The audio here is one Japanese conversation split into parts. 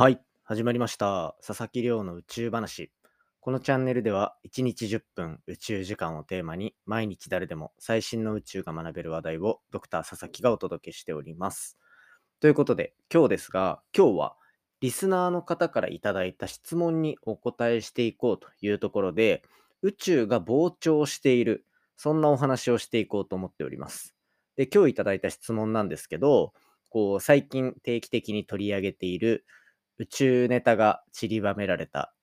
はい、始まりました。佐々木亮の宇宙話。このチャンネルでは1日10分宇宙時間をテーマに毎日誰でも最新の宇宙が学べる話題をドクター佐々木がお届けしております。ということで今日ですが今日はリスナーの方からいただいた質問にお答えしていこうというところで宇宙が膨張しているそんなお話をしていこうと思っております。で今日いただいた質問なんですけどこう最近定期的に取り上げている宇宙ネタが散りばめられた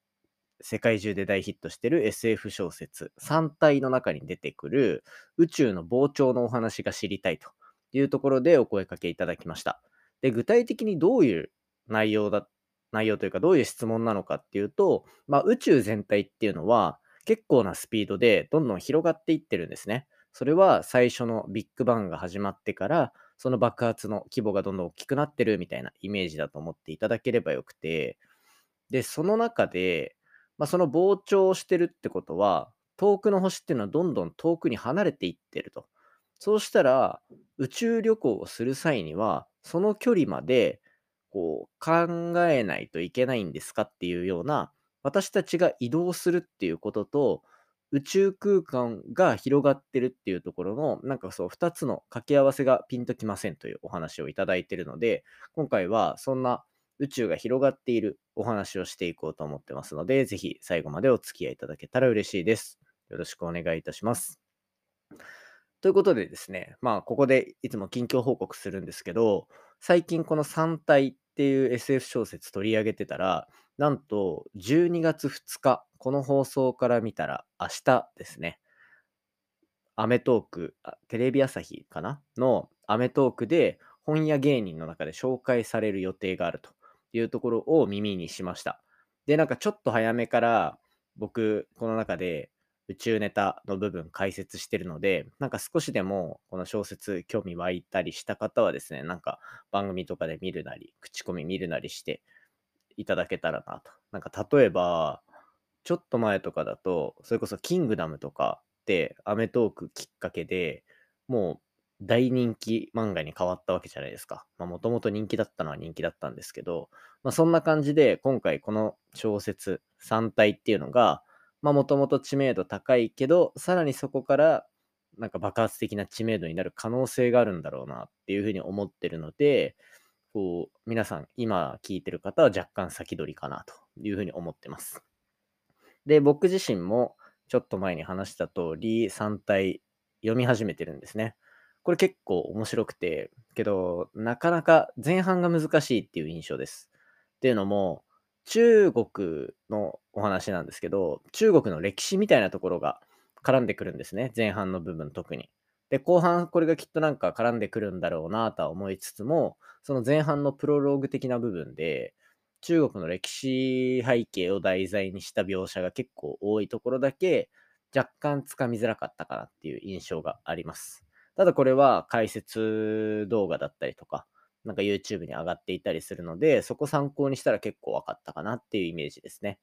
世界中で大ヒットしてる SF 小説3体の中に出てくる宇宙の膨張のお話が知りたいというところでお声かけいただきました。で具体的にどういう内容だ内容というかどういう質問なのかっていうと、まあ、宇宙全体っていうのは結構なスピードでどんどん広がっていってるんですね。それは最初のビッグバンが始まってからその爆発の規模がどんどん大きくなってるみたいなイメージだと思っていただければよくて。でその中で、まあ、その膨張してるってことは遠くの星っていうのはどんどん遠くに離れていってると。そうしたら宇宙旅行をする際にはその距離までこう考えないといけないんですかっていうような私たちが移動するっていうことと宇宙空間が広がってるっていうところのなんかそう2つの掛け合わせがピンときませんというお話をいただいてるので今回はそんな宇宙が広がっているお話をしていこうと思ってますのでぜひ最後までお付き合いいただけたら嬉しいです。よろしくお願いいたします。ということでですね、まあここでいつも近況報告するんですけど最近この3体っていう SF 小説取り上げてたらなんと12月2日この放送から見たら明日ですね。アメトークテレビ朝日かな？のアメトークで本屋芸人の中で紹介される予定があるというところを耳にしました。でなんかちょっと早めから僕この中で宇宙ネタの部分解説してるのでなんか少しでもこの小説興味湧いたりした方はですねなんか番組とかで見るなり口コミ見るなりしていただけたらなとなんか例えばちょっと前とかだとそれこそ「キングダム」とかってアメトークきっかけでもう大人気漫画に変わったわけじゃないですか。もともと人気だったのは人気だったんですけど、まあ、そんな感じで今回この小説3体っていうのがもともと知名度高いけどさらにそこからなんか爆発的な知名度になる可能性があるんだろうなっていうふうに思ってるのでこう皆さん今聞いてる方は若干先取りかなというふうに思ってます。で僕自身もちょっと前に話した通り3体読み始めてるんですね。これ結構面白くてけどなかなか前半が難しいっていう印象です。っていうのも中国のお話なんですけど中国の歴史みたいなところが絡んでくるんですね前半の部分特に。で後半これがきっとなんか絡んでくるんだろうなとは思いつつもその前半のプロローグ的な部分で中国の歴史背景を題材にした描写が結構多いところだけ若干つかみづらかったかなっていう印象があります。ただこれは解説動画だったりとかなんか YouTube に上がっていたりするので、そこ参考にしたら結構分かったかなっていうイメージですね。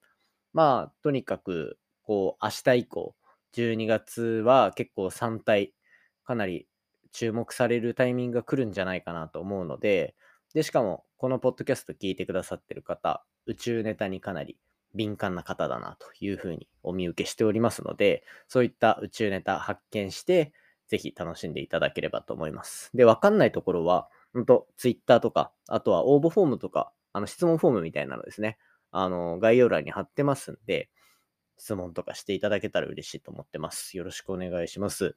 まあ、とにかく、こう、明日以降、12月は結構3体、かなり注目されるタイミングが来るんじゃないかなと思うので、で、しかも、このポッドキャスト聞いてくださってる方、宇宙ネタにかなり敏感な方だなというふうにお見受けしておりますので、そういった宇宙ネタ発見して、ぜひ楽しんでいただければと思います。で、わかんないところは、本当ツイッターとか、あとは応募フォームとか、あの質問フォームみたいなのですね、あの概要欄に貼ってますんで、質問とかしていただけたら嬉しいと思ってます。よろしくお願いします。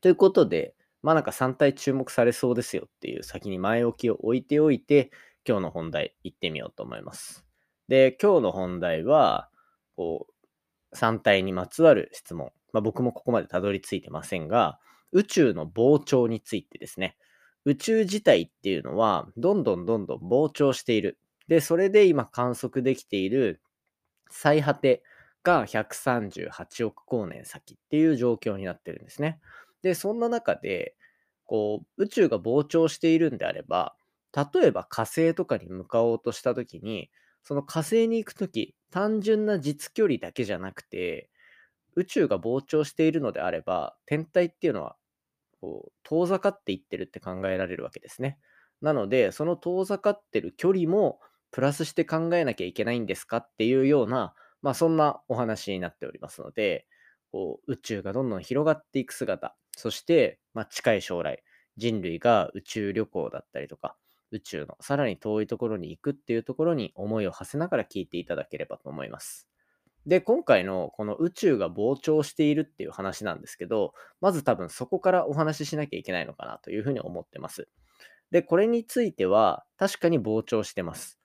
ということで、まあなんか3体注目されそうですよっていう先に前置きを置いておいて、今日の本題行ってみようと思います。で、今日の本題は、こう、3体にまつわる質問。まあ僕もここまでたどり着いてませんが、宇宙の膨張についてですね。宇宙自体っていうのはどんどんどんどん膨張している。で、それで今観測できている最果てが138億光年先っていう状況になってるんですね。で、そんな中で、こう、宇宙が膨張しているんであれば、例えば火星とかに向かおうとしたときに、その火星に行くとき、単純な実距離だけじゃなくて、宇宙が膨張しているのであれば、天体っていうのはこう遠ざかっていってるって考えられるわけですね。なので、その遠ざかってる距離もプラスして考えなきゃいけないんですかっていうような、まあ、そんなお話になっておりますので、こう宇宙がどんどん広がっていく姿、そして、まあ、近い将来、人類が宇宙旅行だったりとか、宇宙のさらに遠いところに行くっていうところに思いを馳せながら聞いていただければと思います。で、今回のこの宇宙が膨張しているっていう話なんですけど、まず多分そこからお話ししなきゃいけないのかなというふうに思ってます。で、これについては確かに膨張してます。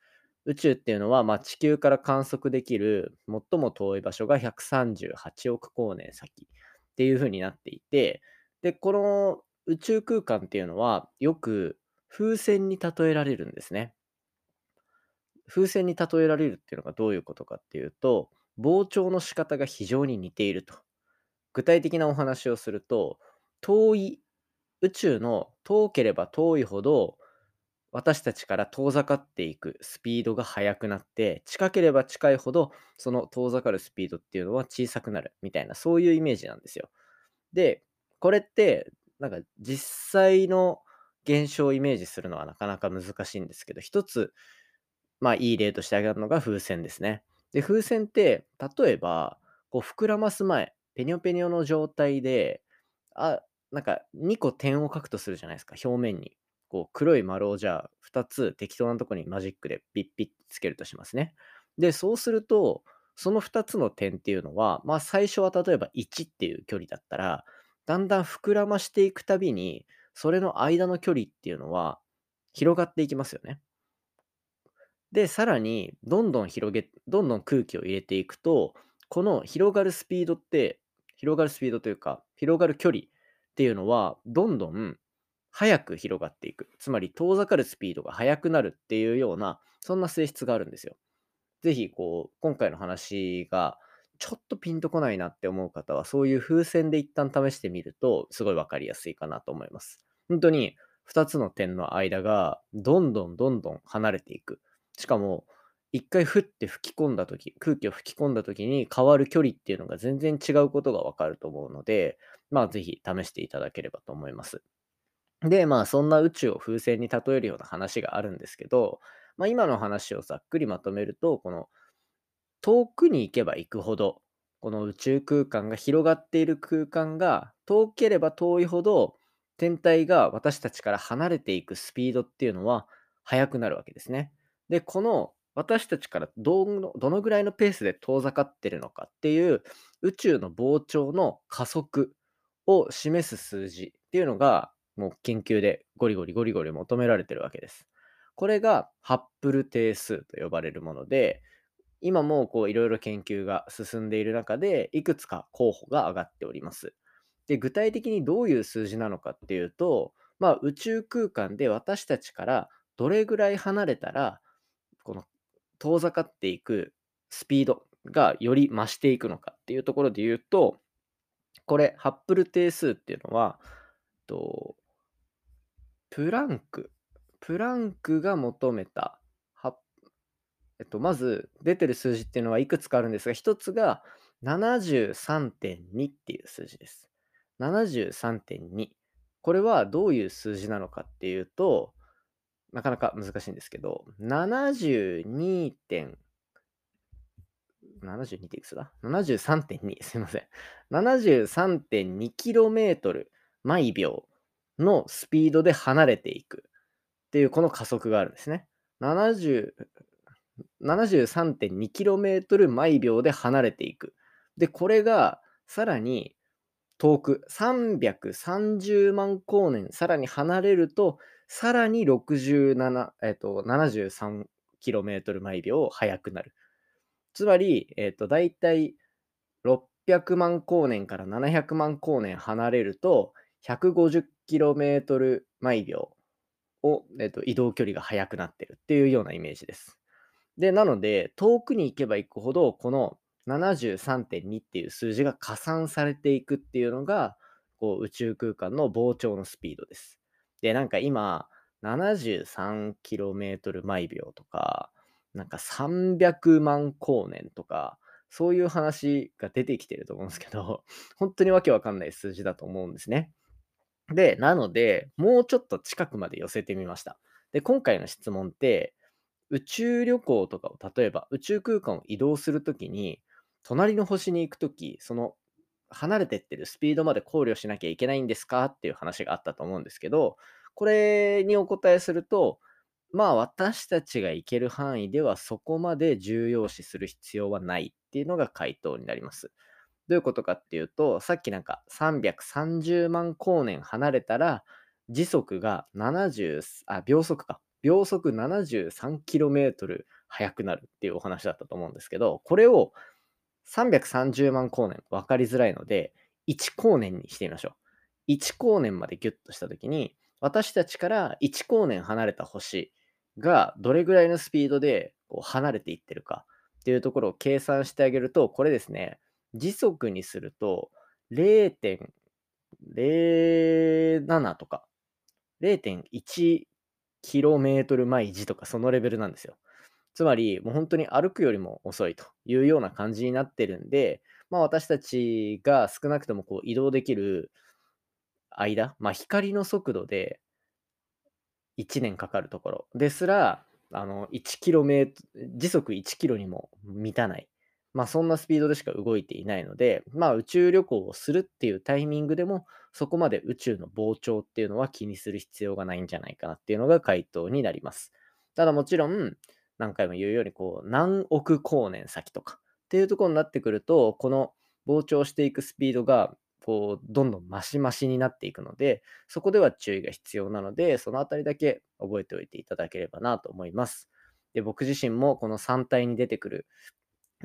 宇宙っていうのは、まあ、地球から観測できる最も遠い場所が138億光年先っていうふうになっていて、で、この宇宙空間っていうのはよく風船に例えられるんですね。風船に例えられるっていうのがどういうことかっていうと、膨張の仕方が非常に似ていると。具体的なお話をすると、遠い宇宙の遠ければ遠いほど私たちから遠ざかっていくスピードが速くなって近ければ近いほどその遠ざかるスピードっていうのは小さくなるみたいなそういうイメージなんですよ。でこれってなんか実際の現象をイメージするのはなかなか難しいんですけど一つまあいい例として挙げるのが風船ですね。で風船って例えばこう膨らます前ペニョペニョの状態であなんか2個点を書くとするじゃないですか、表面に。こう黒い丸をじゃあ2つ適当なとこにマジックでピッピッつけるとしますね。で、そうすると、その2つの点っていうのは、まあ最初は例えば1っていう距離だったら、だんだん膨らましていくたびに、それの間の距離っていうのは広がっていきますよね。で、さらに、どんどん広げ、どんどん空気を入れていくと、この広がるスピードって、広がるスピードというか、広がる距離っていうのは、どんどん速く広がっていく。つまり遠ざかるスピードが速くなるっていうような、そんな性質があるんですよ。ぜひ、こう、今回の話がちょっとピンとこないなって思う方は、そういう風船で一旦試してみると、すごいわかりやすいかなと思います。本当に2つの点の間がどんどんどんどん離れていく。しかも、一回ふって吹き込んだ時、空気を吹き込んだ時に変わる距離っていうのが全然違うことがわかると思うので、まあぜひ試していただければと思います。で、まあそんな宇宙を風船に例えるような話があるんですけど、まあ今の話をざっくりまとめると、この遠くに行けば行くほど、この宇宙空間が広がっている空間が遠ければ遠いほど、天体が私たちから離れていくスピードっていうのは速くなるわけですね。で、この私たちからどのどのぐらいのペースで遠ざかってるのかっていう宇宙の膨張の加速を示す数字っていうのがもう研究でゴリゴリゴリゴリ求められてるわけです。これがハッブル定数と呼ばれるもので今もこういろいろ研究が進んでいる中でいくつか候補が上がっております。で具体的にどういう数字なのかっていうと、まあ、宇宙空間で私たちからどれぐらい離れたらこの遠ざかっていくスピードがより増していくのかっていうところで言うと、これ、ハッブル定数っていうのは、とプランク、プランクが求めた、えっと、まず出てる数字っていうのはいくつかあるんですが、一つが73.2っていう数字です。73.2。これはどういう数字なのかっていうと、なかなか難しいんですけど、72点、72っていくつだ ?73.2、すいません。73.2km 毎秒のスピードで離れていくっていうこの加速があるんですね。73.2km 毎秒で離れていく。で、これがさらに遠く330万光年さらに離れるとさらに67、えっ、と、73km 毎秒速くなる。つまり、えっ、と、だいたい600万光年から700万光年離れると、150km 毎秒を、えっと、移動距離が速くなってるっていうようなイメージです。で、なので、遠くに行けば行くほど、この73.2っていう数字が加算されていくっていうのが、こう宇宙空間の膨張のスピードです。で、なんか今、73km 毎秒とか、なんか300万光年とか、そういう話が出てきてると思うんですけど、本当にわけわかんない数字だと思うんですね。で、なので、もうちょっと近くまで寄せてみました。で、今回の質問って、宇宙旅行とかを例えば宇宙空間を移動するときに、隣の星に行くとき、その離れてってるスピードまで考慮しなきゃいけないんですかっていう話があったと思うんですけど、これにお答えすると、まあ私たちが行ける範囲ではそこまで重要視する必要はないっていうのが回答になります。どういうことかっていうと、さっきなんか330万光年離れたら時速が70、あ、秒速か。秒速 73km 速くなるっていうお話だったと思うんですけど、これを330万光年分かりづらいので、1光年にしてみましょう。1光年までギュッとしたときに、私たちから1光年離れた星がどれぐらいのスピードでこう離れていってるかっていうところを計算してあげると、これですね、時速にすると0.07とか、0.1km 毎時とかそのレベルなんですよ。つまり、もう本当に歩くよりも遅いというような感じになってるんで、まあ私たちが少なくともこう移動できる間、まあ光の速度で1年かかるところですら、あの、1km、時速 1km にも満たない。まあそんなスピードでしか動いていないので、まあ宇宙旅行をするっていうタイミングでも、そこまで宇宙の膨張っていうのは気にする必要がないんじゃないかなっていうのが回答になります。ただもちろん、何回も言うように、こう、何億光年先とかっていうところになってくると、この膨張していくスピードが、こう、どんどんマシマシになっていくので、そこでは注意が必要なので、そのあたりだけ覚えておいていただければなと思います。で、僕自身もこの3体に出てくる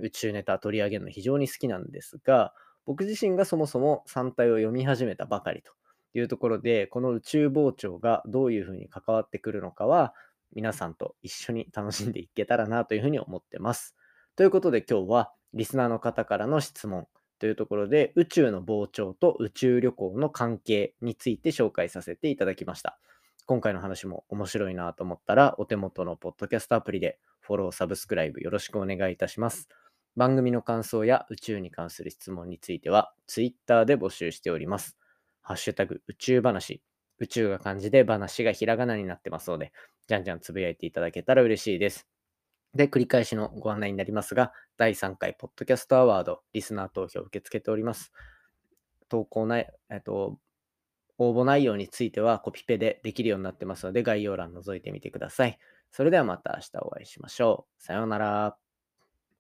宇宙ネタ取り上げるの非常に好きなんですが、僕自身がそもそも3体を読み始めたばかりというところで、この宇宙膨張がどういうふうに関わってくるのかは、皆さんと一緒に楽しんでいけたらなというふうに思ってます。ということで今日はリスナーの方からの質問というところで宇宙の膨張と宇宙旅行の関係について紹介させていただきました。今回の話も面白いなと思ったらお手元のポッドキャストアプリでフォロー、サブスクライブよろしくお願いいたします。番組の感想や宇宙に関する質問については Twitter で募集しております。ハッシュタグ宇宙話宇宙が漢字で話がひらがなになってますので、じゃんじゃんつぶやいていただけたら嬉しいです。で、繰り返しのご案内になりますが、第3回ポッドキャストアワード、リスナー投票を受け付けております。投稿内、えっと、応募内容についてはコピペでできるようになってますので、概要欄覗いてみてください。それではまた明日お会いしましょう。さようなら。